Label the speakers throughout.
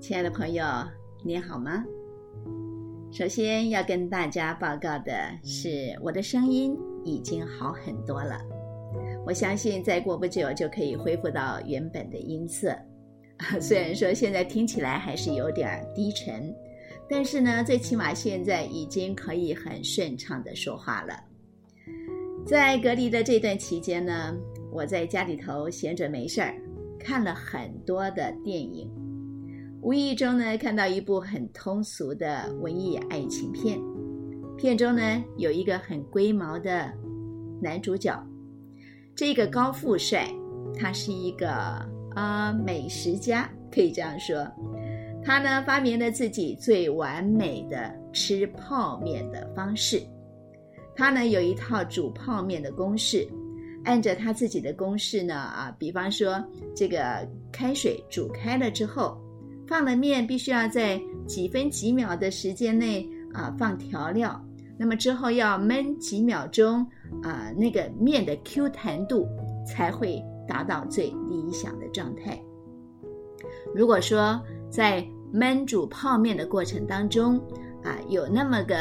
Speaker 1: 亲爱的朋友，你好吗？首先要跟大家报告的是，我的声音已经好很多了。我相信再过不久就可以恢复到原本的音色。虽然说现在听起来还是有点低沉，但是呢，最起码现在已经可以很顺畅的说话了。在隔离的这段期间呢，我在家里头闲着没事儿，看了很多的电影。无意中呢，看到一部很通俗的文艺爱情片，片中呢有一个很龟毛的男主角，这个高富帅，他是一个啊美食家，可以这样说。他呢发明了自己最完美的吃泡面的方式，他呢有一套煮泡面的公式，按着他自己的公式呢啊，比方说这个开水煮开了之后。放了面，必须要在几分几秒的时间内啊放调料，那么之后要焖几秒钟啊，那个面的 Q 弹度才会达到最理想的状态。如果说在焖煮泡面的过程当中啊有那么个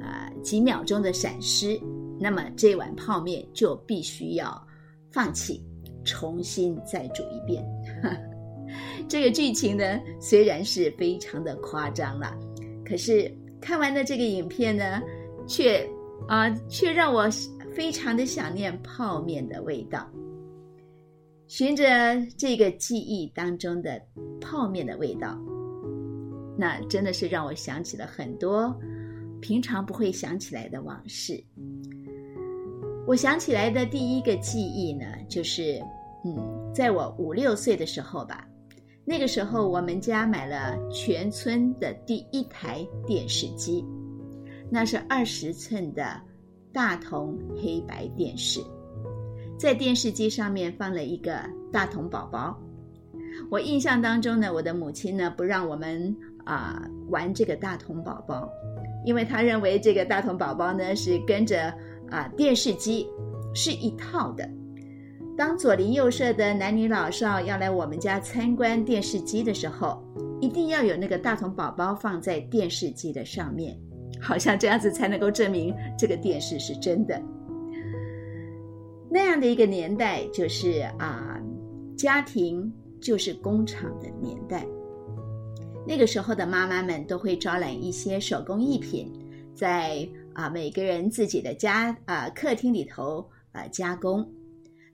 Speaker 1: 啊几秒钟的闪失，那么这碗泡面就必须要放弃，重新再煮一遍。这个剧情呢，虽然是非常的夸张了，可是看完了这个影片呢，却啊，却让我非常的想念泡面的味道。循着这个记忆当中的泡面的味道，那真的是让我想起了很多平常不会想起来的往事。我想起来的第一个记忆呢，就是嗯，在我五六岁的时候吧。那个时候，我们家买了全村的第一台电视机，那是二十寸的大同黑白电视，在电视机上面放了一个大同宝宝。我印象当中呢，我的母亲呢不让我们啊玩这个大同宝宝，因为她认为这个大同宝宝呢是跟着啊电视机是一套的。当左邻右舍的男女老少要来我们家参观电视机的时候，一定要有那个大童宝宝放在电视机的上面，好像这样子才能够证明这个电视是真的。那样的一个年代，就是啊，家庭就是工厂的年代。那个时候的妈妈们都会招揽一些手工艺品，在啊每个人自己的家啊客厅里头啊加工。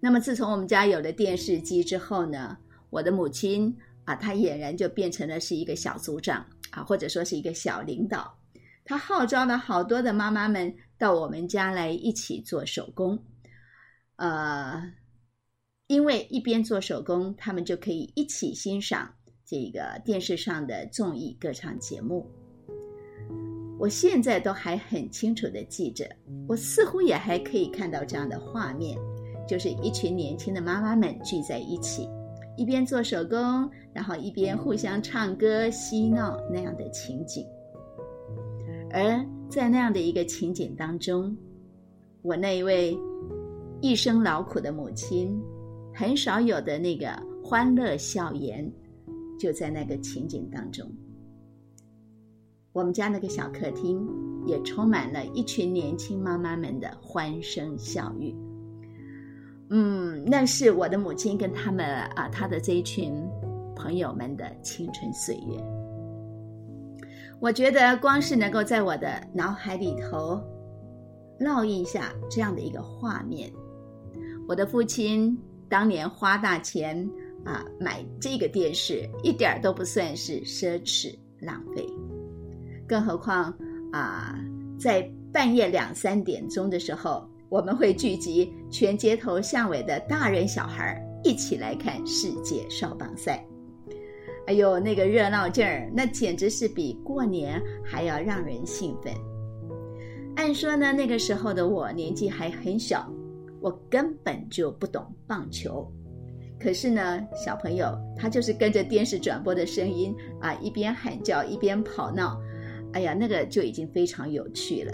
Speaker 1: 那么，自从我们家有了电视机之后呢，我的母亲啊，她俨然就变成了是一个小组长啊，或者说是一个小领导。她号召了好多的妈妈们到我们家来一起做手工，呃，因为一边做手工，他们就可以一起欣赏这个电视上的综艺歌唱节目。我现在都还很清楚的记着，我似乎也还可以看到这样的画面。就是一群年轻的妈妈们聚在一起，一边做手工，然后一边互相唱歌嬉闹那样的情景。而在那样的一个情景当中，我那一位一生劳苦的母亲，很少有的那个欢乐笑颜，就在那个情景当中。我们家那个小客厅也充满了一群年轻妈妈们的欢声笑语。嗯，那是我的母亲跟他们啊，他的这一群朋友们的青春岁月。我觉得光是能够在我的脑海里头烙印下这样的一个画面，我的父亲当年花大钱啊买这个电视，一点都不算是奢侈浪费，更何况啊，在半夜两三点钟的时候。我们会聚集全街头巷尾的大人小孩一起来看世界少棒赛。哎呦，那个热闹劲儿，那简直是比过年还要让人兴奋。按说呢，那个时候的我年纪还很小，我根本就不懂棒球。可是呢，小朋友他就是跟着电视转播的声音啊，一边喊叫一边跑闹。哎呀，那个就已经非常有趣了。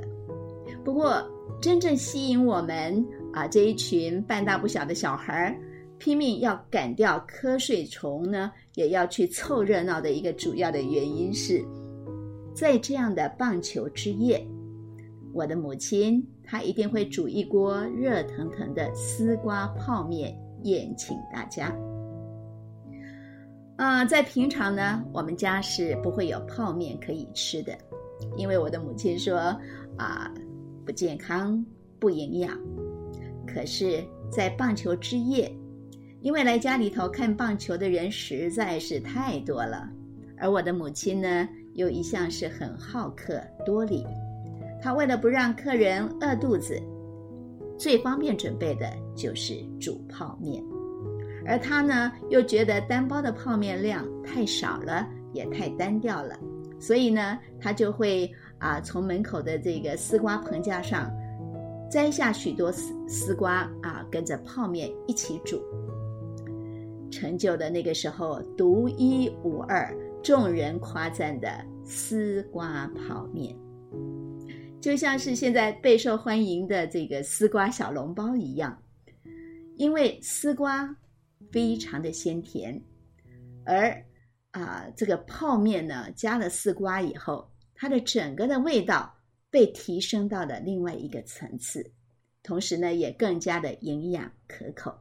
Speaker 1: 不过，真正吸引我们啊这一群半大不小的小孩儿，拼命要赶掉瞌睡虫呢，也要去凑热闹的一个主要的原因是，在这样的棒球之夜，我的母亲她一定会煮一锅热腾腾的丝瓜泡面宴请大家。啊，在平常呢，我们家是不会有泡面可以吃的，因为我的母亲说啊，不健康、不营养。可是，在棒球之夜，因为来家里头看棒球的人实在是太多了，而我的母亲呢，又一向是很好客多礼，她为了不让客人饿肚子，最方便准备的就是煮泡面。而她呢，又觉得单包的泡面量太少了，也太单调了，所以呢，她就会啊，从门口的这个丝瓜棚架上摘下许多丝丝瓜啊，跟着泡面一起煮，成就了那个时候独一无二、众人夸赞的丝瓜泡面，就像是现在备受欢迎的这个丝瓜小笼包一样，因为丝瓜。非常的鲜甜，而啊，这个泡面呢，加了丝瓜以后，它的整个的味道被提升到了另外一个层次，同时呢，也更加的营养可口。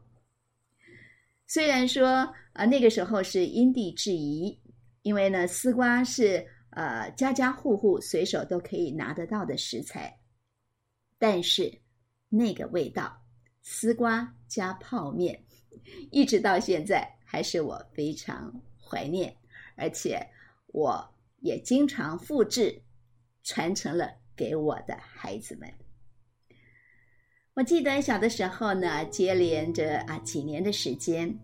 Speaker 1: 虽然说啊，那个时候是因地制宜，因为呢，丝瓜是呃家家户户随手都可以拿得到的食材，但是那个味道，丝瓜加泡面。一直到现在，还是我非常怀念，而且我也经常复制，传承了给我的孩子们。我记得小的时候呢，接连着啊几年的时间，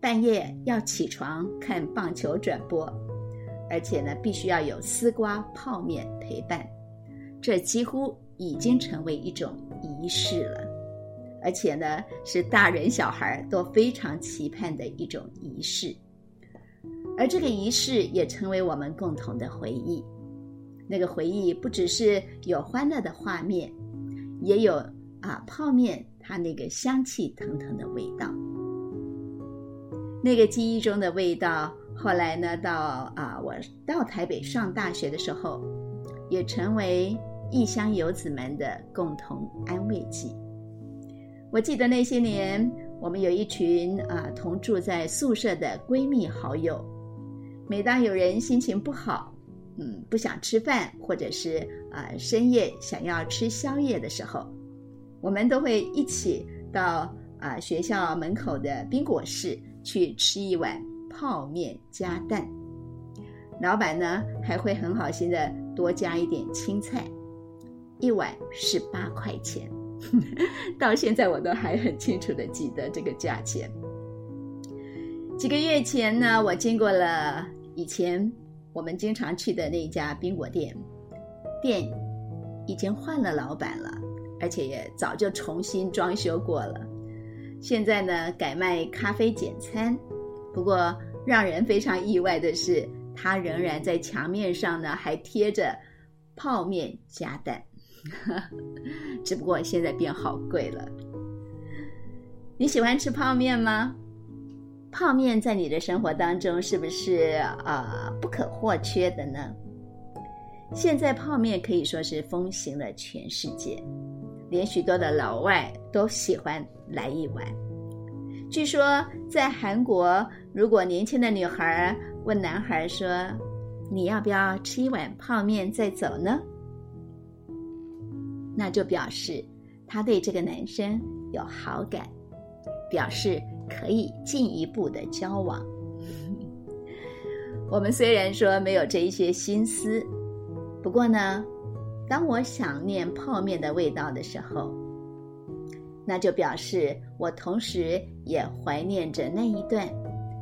Speaker 1: 半夜要起床看棒球转播，而且呢必须要有丝瓜泡面陪伴，这几乎已经成为一种仪式了。而且呢，是大人小孩都非常期盼的一种仪式，而这个仪式也成为我们共同的回忆。那个回忆不只是有欢乐的画面，也有啊泡面它那个香气腾腾的味道。那个记忆中的味道，后来呢，到啊我到台北上大学的时候，也成为异乡游子们的共同安慰剂。我记得那些年，我们有一群啊同住在宿舍的闺蜜好友。每当有人心情不好，嗯，不想吃饭，或者是啊深夜想要吃宵夜的时候，我们都会一起到啊学校门口的冰果室去吃一碗泡面加蛋。老板呢还会很好心的多加一点青菜，一碗是八块钱。到现在我都还很清楚的记得这个价钱。几个月前呢，我经过了以前我们经常去的那家冰果店，店已经换了老板了，而且也早就重新装修过了。现在呢，改卖咖啡简餐。不过让人非常意外的是，它仍然在墙面上呢，还贴着泡面加蛋。只不过现在变好贵了。你喜欢吃泡面吗？泡面在你的生活当中是不是啊不可或缺的呢？现在泡面可以说是风行了全世界，连许多的老外都喜欢来一碗。据说在韩国，如果年轻的女孩问男孩说：“你要不要吃一碗泡面再走呢？”那就表示他对这个男生有好感，表示可以进一步的交往。我们虽然说没有这一些心思，不过呢，当我想念泡面的味道的时候，那就表示我同时也怀念着那一段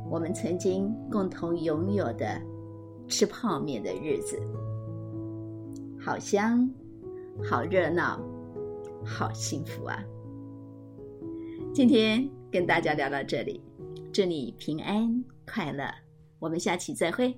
Speaker 1: 我们曾经共同拥有的吃泡面的日子，好香。好热闹，好幸福啊！今天跟大家聊到这里，祝你平安快乐，我们下期再会。